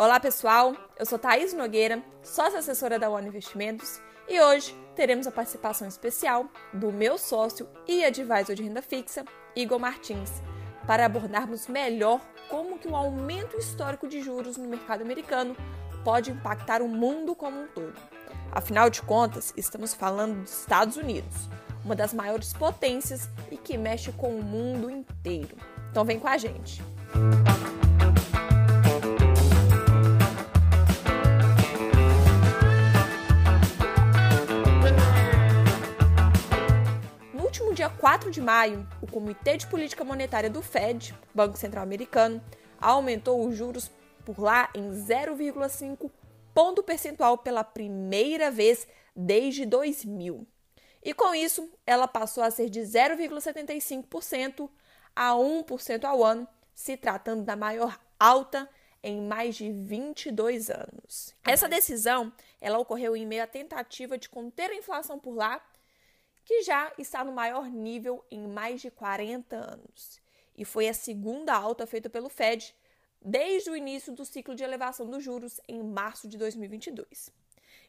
Olá pessoal, eu sou Thaís Nogueira, sócia assessora da One Investimentos e hoje teremos a participação especial do meu sócio e advisor de renda fixa, Igor Martins, para abordarmos melhor como que o aumento histórico de juros no mercado americano pode impactar o mundo como um todo. Afinal de contas, estamos falando dos Estados Unidos, uma das maiores potências e que mexe com o mundo inteiro. Então vem com a gente. No dia 4 de maio, o Comitê de Política Monetária do Fed, Banco Central Americano, aumentou os juros por lá em 0,5 ponto percentual pela primeira vez desde 2000. E com isso, ela passou a ser de 0,75% a 1% ao ano, se tratando da maior alta em mais de 22 anos. Essa decisão, ela ocorreu em meio à tentativa de conter a inflação por lá, que já está no maior nível em mais de 40 anos. E foi a segunda alta feita pelo Fed desde o início do ciclo de elevação dos juros em março de 2022.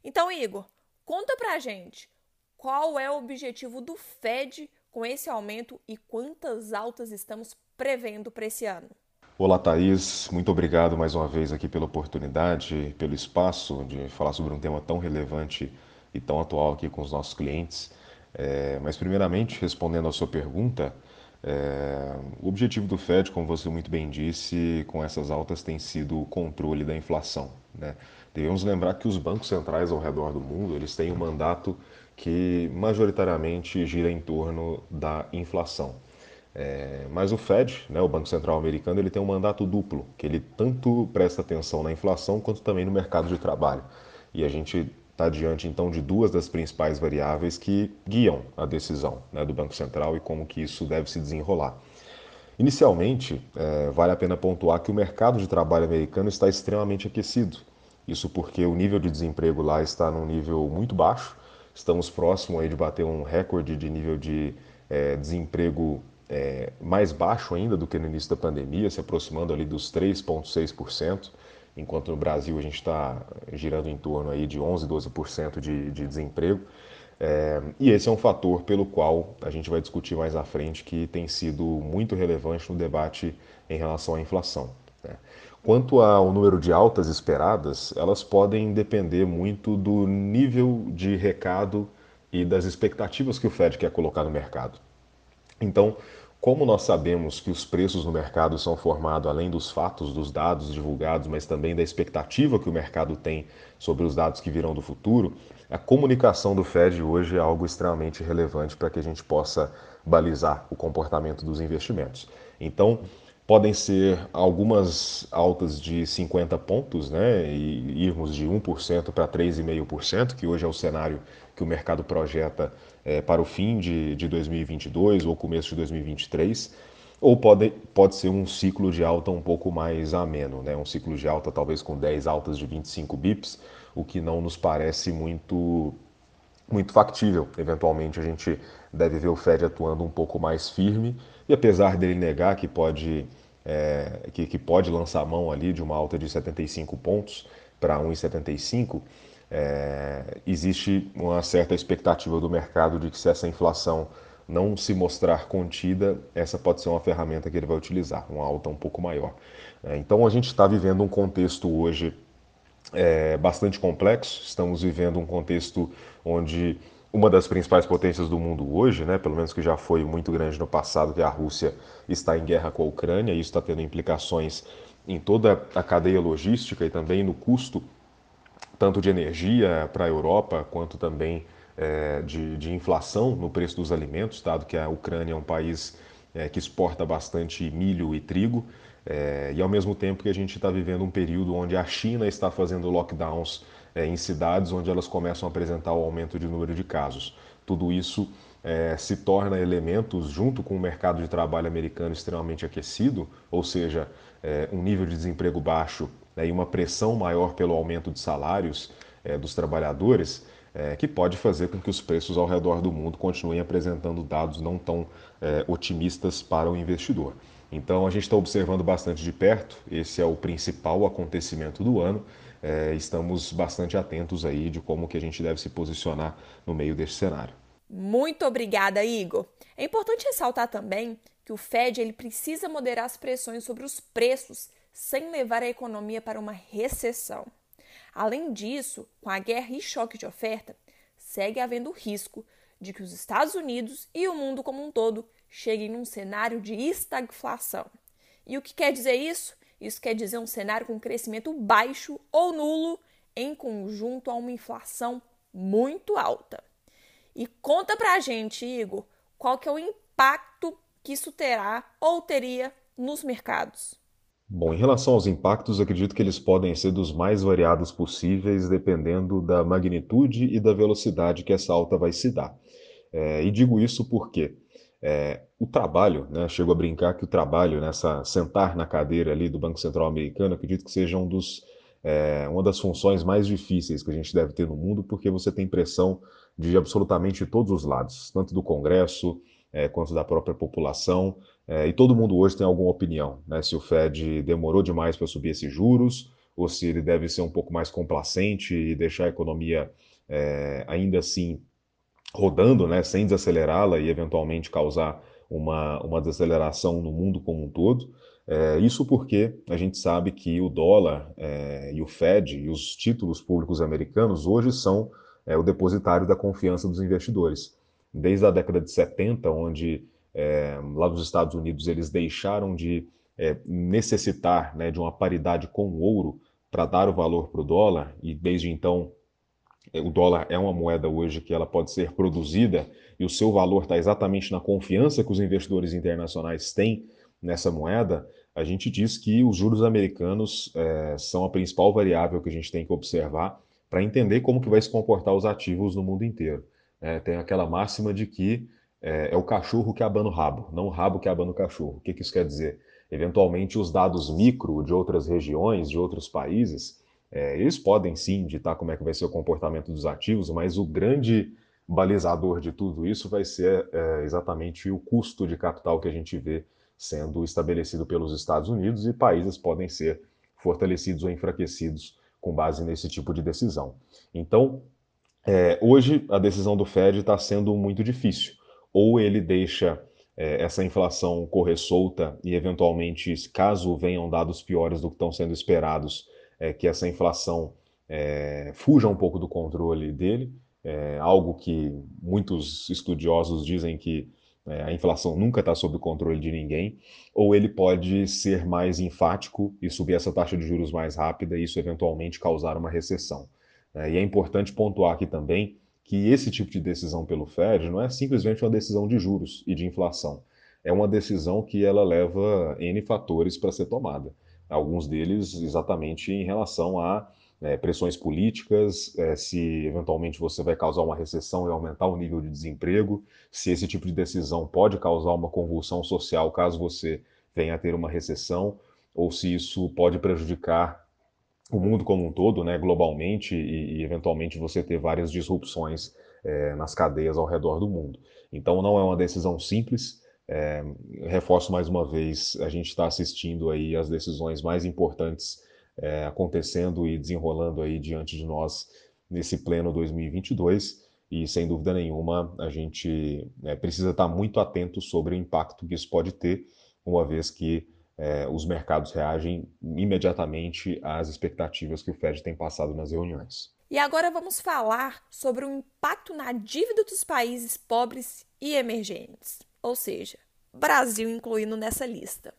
Então, Igor, conta pra gente qual é o objetivo do Fed com esse aumento e quantas altas estamos prevendo para esse ano. Olá, Thaís. Muito obrigado mais uma vez aqui pela oportunidade, pelo espaço de falar sobre um tema tão relevante e tão atual aqui com os nossos clientes. É, mas, primeiramente, respondendo à sua pergunta, é, o objetivo do Fed, como você muito bem disse, com essas altas tem sido o controle da inflação. Né? Devemos lembrar que os bancos centrais ao redor do mundo eles têm um mandato que majoritariamente gira em torno da inflação. É, mas o Fed, né, o Banco Central Americano, ele tem um mandato duplo, que ele tanto presta atenção na inflação quanto também no mercado de trabalho. E a gente está diante então de duas das principais variáveis que guiam a decisão né, do Banco Central e como que isso deve se desenrolar. Inicialmente, é, vale a pena pontuar que o mercado de trabalho americano está extremamente aquecido. Isso porque o nível de desemprego lá está num nível muito baixo. Estamos próximos aí de bater um recorde de nível de é, desemprego é, mais baixo ainda do que no início da pandemia, se aproximando ali dos 3,6% enquanto no Brasil a gente está girando em torno aí de 11, 12% de, de desemprego. É, e esse é um fator pelo qual a gente vai discutir mais à frente que tem sido muito relevante no debate em relação à inflação. Né? Quanto ao número de altas esperadas, elas podem depender muito do nível de recado e das expectativas que o Fed quer colocar no mercado. Então, como nós sabemos que os preços no mercado são formados além dos fatos, dos dados divulgados, mas também da expectativa que o mercado tem sobre os dados que virão do futuro, a comunicação do Fed hoje é algo extremamente relevante para que a gente possa balizar o comportamento dos investimentos. Então, podem ser algumas altas de 50 pontos, né, e irmos de 1% para 3,5%, que hoje é o cenário que o mercado projeta é, para o fim de, de 2022 ou começo de 2023, ou pode, pode ser um ciclo de alta um pouco mais ameno, né? um ciclo de alta talvez com 10 altas de 25 bips, o que não nos parece muito, muito factível. Eventualmente a gente deve ver o Fed atuando um pouco mais firme, e apesar dele negar que pode, é, que, que pode lançar mão ali de uma alta de 75 pontos para 1,75, é, existe uma certa expectativa do mercado de que se essa inflação não se mostrar contida, essa pode ser uma ferramenta que ele vai utilizar, uma alta um pouco maior. É, então a gente está vivendo um contexto hoje é, bastante complexo, estamos vivendo um contexto onde uma das principais potências do mundo hoje, né, pelo menos que já foi muito grande no passado, que é a Rússia, está em guerra com a Ucrânia, e isso está tendo implicações em toda a cadeia logística e também no custo tanto de energia para a Europa, quanto também é, de, de, inflação no preço dos alimentos, dado que a Ucrânia é um país é, que exporta bastante milho e trigo, é, e ao mesmo tempo que a gente está vivendo um período onde a China está fazendo lockdowns é, em cidades onde elas começam a apresentar o aumento de número de casos. Tudo isso é, se torna elementos, junto com o mercado de trabalho americano extremamente aquecido, ou seja, é, um nível de desemprego baixo né, e uma pressão maior pelo aumento de salários é, dos trabalhadores, é, que pode fazer com que os preços ao redor do mundo continuem apresentando dados não tão otimistas para o investidor. Então a gente está observando bastante de perto, esse é o principal acontecimento do ano. É, estamos bastante atentos aí de como que a gente deve se posicionar no meio desse cenário. Muito obrigada, Igor. É importante ressaltar também que o Fed ele precisa moderar as pressões sobre os preços sem levar a economia para uma recessão. Além disso, com a guerra e choque de oferta, segue havendo risco de que os Estados Unidos e o mundo como um todo cheguem num cenário de estagflação. E o que quer dizer isso? Isso quer dizer um cenário com crescimento baixo ou nulo em conjunto a uma inflação muito alta. E conta pra gente, Igor, qual que é o impacto que isso terá ou teria nos mercados. Bom, em relação aos impactos, acredito que eles podem ser dos mais variados possíveis, dependendo da magnitude e da velocidade que essa alta vai se dar. É, e digo isso porque é, o trabalho, né, chego a brincar que o trabalho, nessa sentar na cadeira ali do Banco Central americano, acredito que seja um dos, é, uma das funções mais difíceis que a gente deve ter no mundo, porque você tem pressão de absolutamente todos os lados, tanto do Congresso, é, quanto da própria população. É, e todo mundo hoje tem alguma opinião, né? Se o Fed demorou demais para subir esses juros, ou se ele deve ser um pouco mais complacente e deixar a economia ainda assim rodando, né? Sem desacelerá-la e eventualmente causar uma, uma desaceleração no mundo como um todo. É, isso porque a gente sabe que o dólar é, e o Fed e os títulos públicos americanos hoje são é, o depositário da confiança dos investidores desde a década de 70, onde é, lá nos Estados Unidos eles deixaram de é, necessitar né, de uma paridade com o ouro para dar o valor para o dólar, e desde então o dólar é uma moeda hoje que ela pode ser produzida e o seu valor está exatamente na confiança que os investidores internacionais têm nessa moeda, a gente diz que os juros americanos é, são a principal variável que a gente tem que observar para entender como que vai se comportar os ativos no mundo inteiro. É, tem aquela máxima de que é, é, o cachorro que abana o rabo, não o rabo que abana o cachorro. O que, que isso quer dizer? Eventualmente, os dados micro de outras regiões, de outros países, é, eles podem sim ditar como é que vai ser o comportamento dos ativos, mas o grande balizador de tudo isso vai ser é, exatamente o custo de capital que a gente vê sendo estabelecido pelos Estados Unidos e países podem ser fortalecidos ou enfraquecidos com base nesse tipo de decisão. Então, é, hoje, a decisão do Fed está sendo muito difícil. Ou ele deixa é, essa inflação correr solta e, eventualmente, caso venham dados piores do que estão sendo esperados, é, que essa inflação é, fuja um pouco do controle dele, é, algo que muitos estudiosos dizem que é, a inflação nunca está sob o controle de ninguém, ou ele pode ser mais enfático e subir essa taxa de juros mais rápida e isso eventualmente causar uma recessão. É, e é importante pontuar aqui também que esse tipo de decisão pelo Fed não é simplesmente uma decisão de juros e de inflação. É uma decisão que ela leva N fatores para ser tomada. Alguns deles exatamente em relação a é, pressões políticas, é, se eventualmente você vai causar uma recessão e aumentar o nível de desemprego, se esse tipo de decisão pode causar uma convulsão social caso você venha a ter uma recessão, ou se isso pode prejudicar o mundo como um todo, né, globalmente, e, e eventualmente você ter várias disrupções é, nas cadeias ao redor do mundo. Então não é uma decisão simples. É, reforço mais uma vez, a gente está assistindo aí as decisões mais importantes é, acontecendo e desenrolando aí diante de nós nesse pleno 2022 e sem dúvida nenhuma a gente é, precisa estar muito atento sobre o impacto que isso pode ter, uma vez que é, os mercados reagem imediatamente às expectativas que o Fed tem passado nas reuniões. E agora vamos falar sobre o impacto na dívida dos países pobres e emergentes, ou seja, Brasil incluído nessa lista.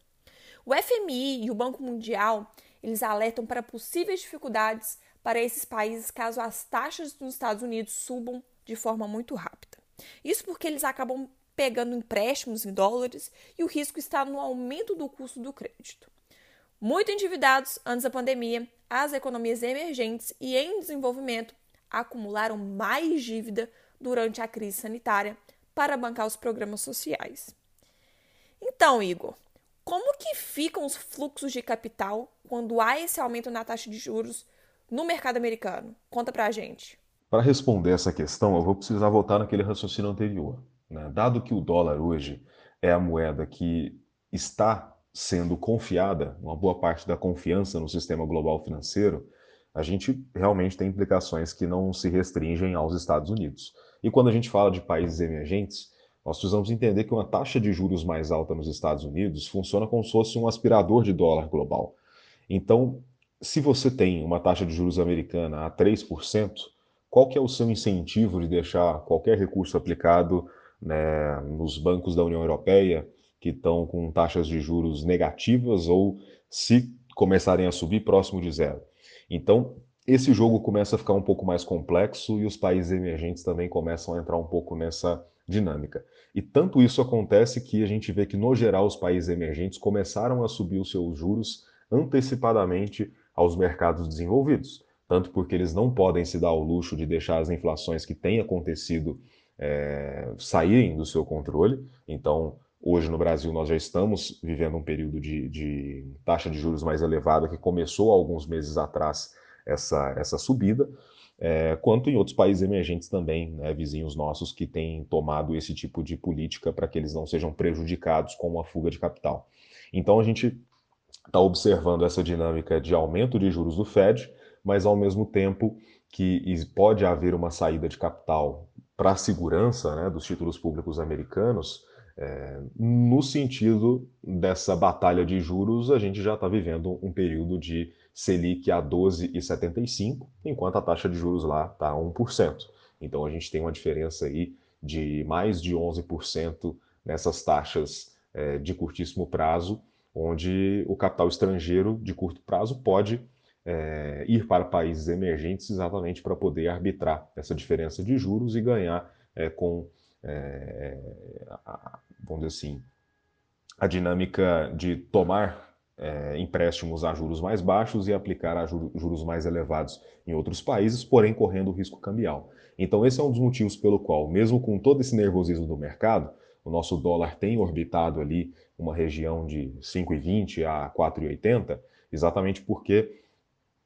O FMI e o Banco Mundial eles alertam para possíveis dificuldades para esses países caso as taxas dos Estados Unidos subam de forma muito rápida. Isso porque eles acabam pegando empréstimos em dólares e o risco está no aumento do custo do crédito. Muito endividados antes da pandemia, as economias emergentes e em desenvolvimento acumularam mais dívida durante a crise sanitária para bancar os programas sociais. Então, Igor, como que ficam os fluxos de capital quando há esse aumento na taxa de juros no mercado americano? Conta pra gente. Para responder essa questão, eu vou precisar voltar naquele raciocínio anterior. Né? Dado que o dólar hoje é a moeda que está sendo confiada, uma boa parte da confiança no sistema global financeiro, a gente realmente tem implicações que não se restringem aos Estados Unidos. E quando a gente fala de países emergentes, nós precisamos entender que uma taxa de juros mais alta nos Estados Unidos funciona como se fosse um aspirador de dólar global. Então, se você tem uma taxa de juros americana a 3%, qual que é o seu incentivo de deixar qualquer recurso aplicado né, nos bancos da União Europeia que estão com taxas de juros negativas ou se começarem a subir próximo de zero? Então, esse jogo começa a ficar um pouco mais complexo e os países emergentes também começam a entrar um pouco nessa dinâmica. E tanto isso acontece que a gente vê que, no geral, os países emergentes começaram a subir os seus juros antecipadamente aos mercados desenvolvidos. Tanto porque eles não podem se dar ao luxo de deixar as inflações que têm acontecido é, saírem do seu controle. Então, hoje no Brasil, nós já estamos vivendo um período de, de taxa de juros mais elevada que começou alguns meses atrás essa, essa subida é, quanto em outros países emergentes também, né, vizinhos nossos, que têm tomado esse tipo de política para que eles não sejam prejudicados com uma fuga de capital. Então a gente está observando essa dinâmica de aumento de juros do Fed, mas ao mesmo tempo que pode haver uma saída de capital para a segurança né, dos títulos públicos americanos, é, no sentido dessa batalha de juros, a gente já está vivendo um período de Selic a 12,75, enquanto a taxa de juros lá está a 1%. Então a gente tem uma diferença aí de mais de 11% nessas taxas é, de curtíssimo prazo, onde o capital estrangeiro de curto prazo pode é, ir para países emergentes exatamente para poder arbitrar essa diferença de juros e ganhar é, com, é, a, vamos dizer assim, a dinâmica de tomar é, empréstimos a juros mais baixos e aplicar a juros mais elevados em outros países, porém correndo o risco cambial. Então, esse é um dos motivos pelo qual, mesmo com todo esse nervosismo do mercado, o nosso dólar tem orbitado ali uma região de 5,20 a 4,80, exatamente porque,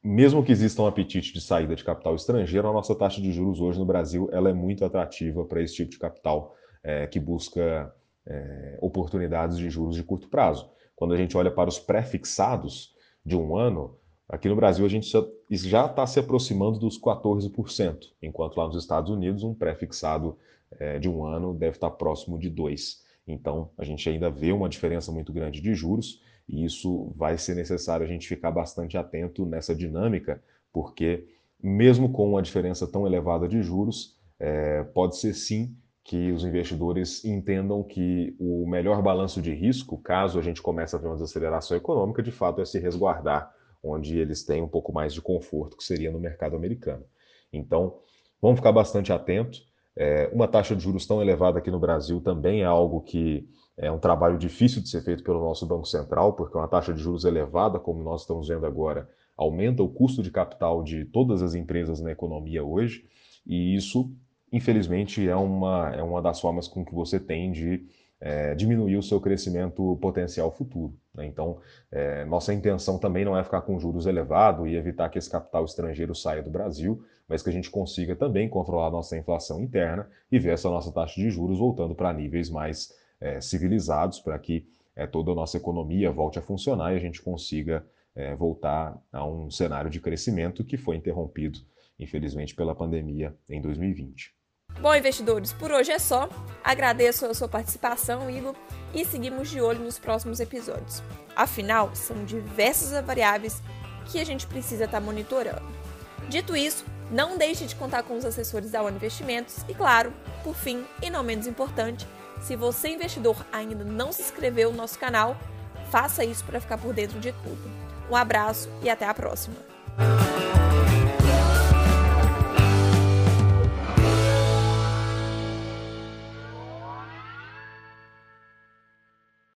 mesmo que exista um apetite de saída de capital estrangeiro, a nossa taxa de juros hoje no Brasil ela é muito atrativa para esse tipo de capital é, que busca é, oportunidades de juros de curto prazo. Quando a gente olha para os pré-fixados de um ano, aqui no Brasil a gente já está se aproximando dos 14%, enquanto lá nos Estados Unidos um pré-fixado é, de um ano deve estar tá próximo de 2%. Então a gente ainda vê uma diferença muito grande de juros e isso vai ser necessário a gente ficar bastante atento nessa dinâmica, porque mesmo com uma diferença tão elevada de juros, é, pode ser sim que os investidores entendam que o melhor balanço de risco, caso a gente comece a ver uma desaceleração econômica, de fato é se resguardar onde eles têm um pouco mais de conforto, que seria no mercado americano. Então, vamos ficar bastante atentos. É, uma taxa de juros tão elevada aqui no Brasil também é algo que é um trabalho difícil de ser feito pelo nosso Banco Central, porque uma taxa de juros elevada, como nós estamos vendo agora, aumenta o custo de capital de todas as empresas na economia hoje, e isso infelizmente, é uma, é uma das formas com que você tem de é, diminuir o seu crescimento potencial futuro. Né? Então, é, nossa intenção também não é ficar com juros elevados e evitar que esse capital estrangeiro saia do Brasil, mas que a gente consiga também controlar nossa inflação interna e ver essa nossa taxa de juros voltando para níveis mais é, civilizados, para que é, toda a nossa economia volte a funcionar e a gente consiga é, voltar a um cenário de crescimento que foi interrompido, infelizmente, pela pandemia em 2020. Bom, investidores, por hoje é só. Agradeço a sua participação, Igor, e seguimos de olho nos próximos episódios. Afinal, são diversas variáveis que a gente precisa estar tá monitorando. Dito isso, não deixe de contar com os assessores da One Investimentos e, claro, por fim, e não menos importante, se você investidor ainda não se inscreveu no nosso canal, faça isso para ficar por dentro de tudo. Um abraço e até a próxima!